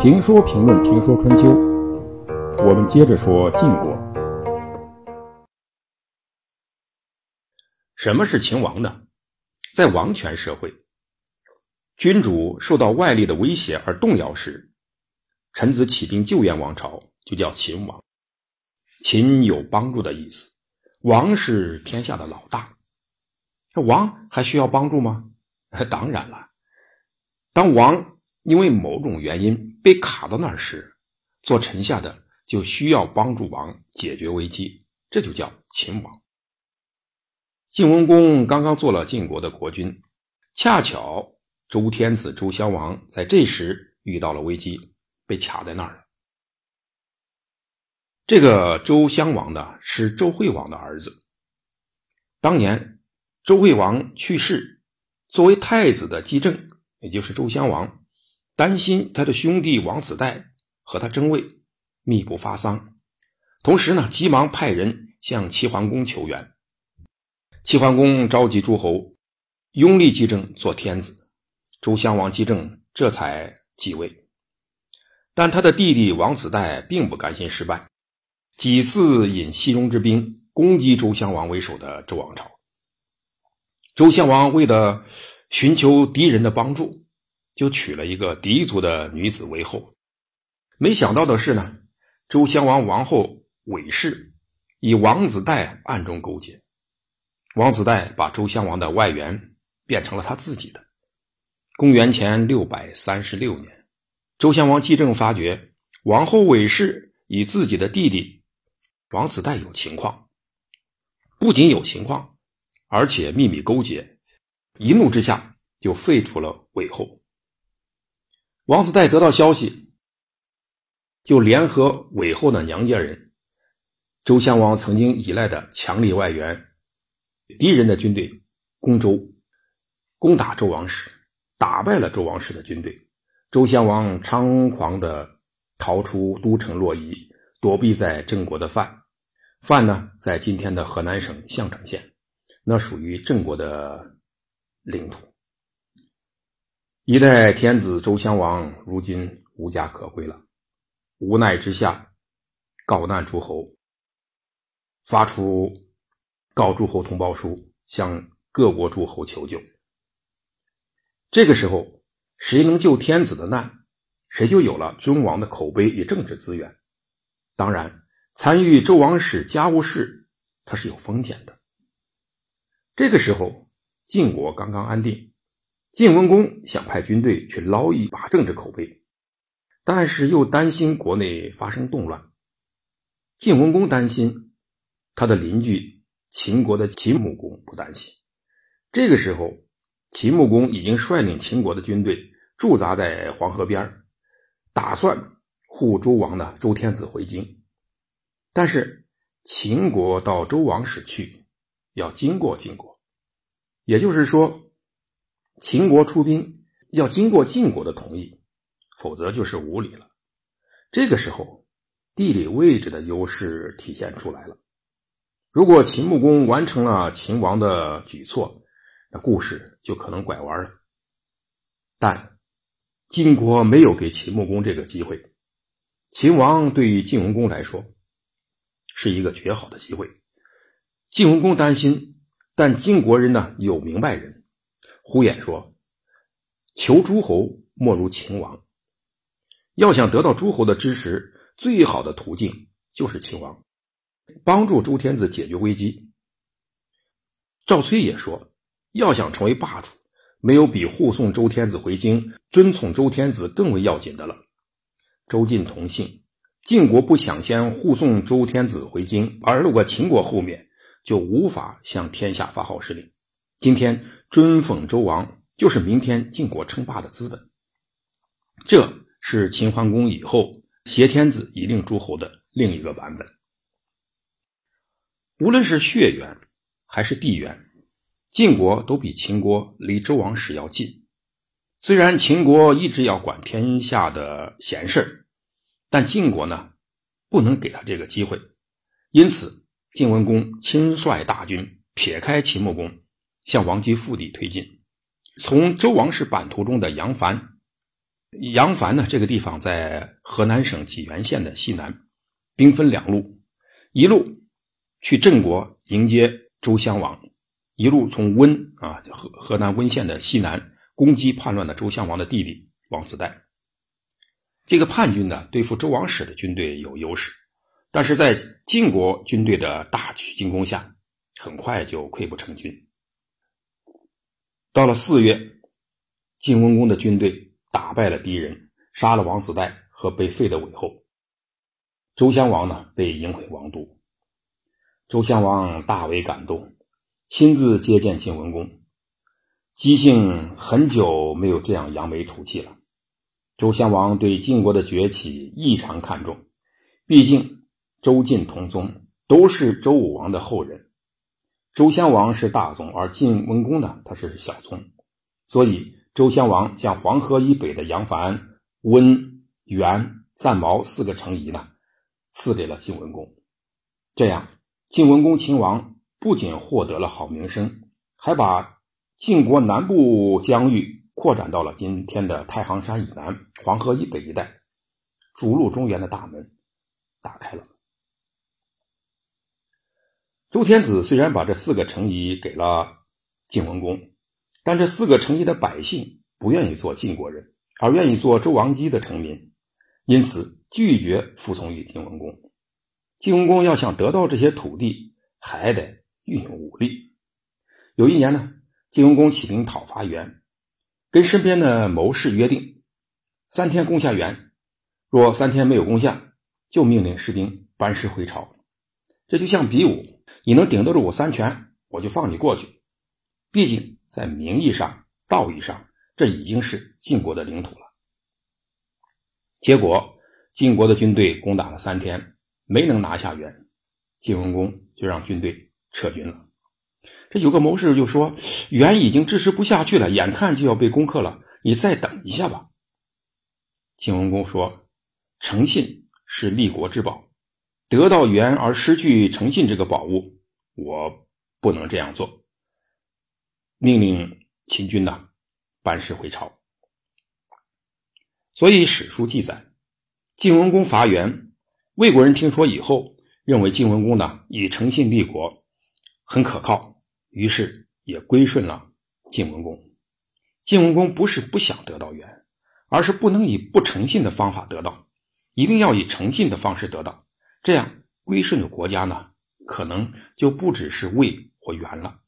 评说评论评说春秋，我们接着说晋国。什么是秦王呢？在王权社会，君主受到外力的威胁而动摇时，臣子起兵救援王朝，就叫秦王。秦有帮助的意思，王是天下的老大，这王还需要帮助吗？当然了，当王。因为某种原因被卡到那儿时，做臣下的就需要帮助王解决危机，这就叫秦王。晋文公刚刚做了晋国的国君，恰巧周天子周襄王在这时遇到了危机，被卡在那儿了。这个周襄王呢，是周惠王的儿子。当年周惠王去世，作为太子的姬政，也就是周襄王。担心他的兄弟王子带和他争位，密不发丧。同时呢，急忙派人向齐桓公求援。齐桓公召集诸侯，拥立姬政做天子，周襄王姬政这才继位。但他的弟弟王子带并不甘心失败，几次引西戎之兵攻击周襄王为首的周王朝。周襄王为了寻求敌人的帮助。就娶了一个狄族的女子为后，没想到的是呢，周襄王王后韦氏与王子带暗中勾结，王子带把周襄王的外援变成了他自己的。公元前六百三十六年，周襄王继政发觉王后韦氏与自己的弟弟王子带有情况，不仅有情况，而且秘密勾结，一怒之下就废除了韦后。王子带得到消息，就联合韦后的娘家人、周襄王曾经依赖的强力外援、敌人的军队攻周，攻打周王室，打败了周王室的军队。周襄王猖狂的逃出都城洛邑，躲避在郑国的范。范呢，在今天的河南省项城县，那属于郑国的领土。一代天子周襄王如今无家可归了，无奈之下，告难诸侯，发出告诸侯通报书，向各国诸侯求救。这个时候，谁能救天子的难，谁就有了尊王的口碑与政治资源。当然，参与周王室家务事，它是有风险的。这个时候，晋国刚刚安定。晋文公想派军队去捞一把政治口碑，但是又担心国内发生动乱。晋文公担心，他的邻居秦国的秦穆公不担心。这个时候，秦穆公已经率领秦国的军队驻扎在黄河边打算护周王的周天子回京。但是秦国到周王室去，要经过晋国，也就是说。秦国出兵要经过晋国的同意，否则就是无礼了。这个时候，地理位置的优势体现出来了。如果秦穆公完成了秦王的举措，那故事就可能拐弯了。但晋国没有给秦穆公这个机会。秦王对于晋文公来说是一个绝好的机会。晋文公担心，但晋国人呢有明白人。呼衍说：“求诸侯莫如秦王。要想得到诸侯的支持，最好的途径就是秦王，帮助周天子解决危机。”赵崔也说：“要想成为霸主，没有比护送周天子回京、尊从周天子更为要紧的了。周晋同姓，晋国不想先护送周天子回京，而路过秦国后面，就无法向天下发号施令。今天。”尊奉周王，就是明天晋国称霸的资本。这是秦桓公以后挟天子以令诸侯的另一个版本。无论是血缘还是地缘，晋国都比秦国离周王室要近。虽然秦国一直要管天下的闲事但晋国呢，不能给他这个机会。因此，晋文公亲率大军撇开秦穆公。向王姬腹地推进，从周王室版图中的杨帆，杨帆呢这个地方在河南省济源县的西南，兵分两路，一路去郑国迎接周襄王，一路从温啊河河南温县的西南攻击叛乱的周襄王的弟弟王子带。这个叛军呢对付周王室的军队有优势，但是在晋国军队的大举进攻下，很快就溃不成军。到了四月，晋文公的军队打败了敌人，杀了王子带和被废的韦后。周襄王呢被迎回王都。周襄王大为感动，亲自接见晋文公。姬姓很久没有这样扬眉吐气了。周襄王对晋国的崛起异常看重，毕竟周晋同宗，都是周武王的后人。周襄王是大宗，而晋文公呢，他是小宗，所以周襄王将黄河以北的杨樊、温、原、赞毛四个城邑呢，赐给了晋文公。这样，晋文公秦王不仅获得了好名声，还把晋国南部疆域扩展到了今天的太行山以南、黄河以北一带，逐鹿中原的大门打开了。周天子虽然把这四个城邑给了晋文公，但这四个城邑的百姓不愿意做晋国人，而愿意做周王姬的臣民，因此拒绝服从于晋文公。晋文公要想得到这些土地，还得运用武力。有一年呢，晋文公起兵讨伐袁，跟身边的谋士约定，三天攻下袁，若三天没有攻下，就命令士兵班师回朝。这就像比武。你能顶得住我三拳，我就放你过去。毕竟在名义上、道义上，这已经是晋国的领土了。结果晋国的军队攻打了三天，没能拿下原，晋文公就让军队撤军了。这有个谋士就说：“原已经支持不下去了，眼看就要被攻克了，你再等一下吧。”晋文公说：“诚信是立国之宝。”得到元而失去诚信这个宝物，我不能这样做。命令秦军呐，班师回朝。所以史书记载，晋文公伐袁，魏国人听说以后，认为晋文公呢以诚信立国，很可靠，于是也归顺了晋文公。晋文公不是不想得到元，而是不能以不诚信的方法得到，一定要以诚信的方式得到。这样归顺的国家呢，可能就不只是魏或元了。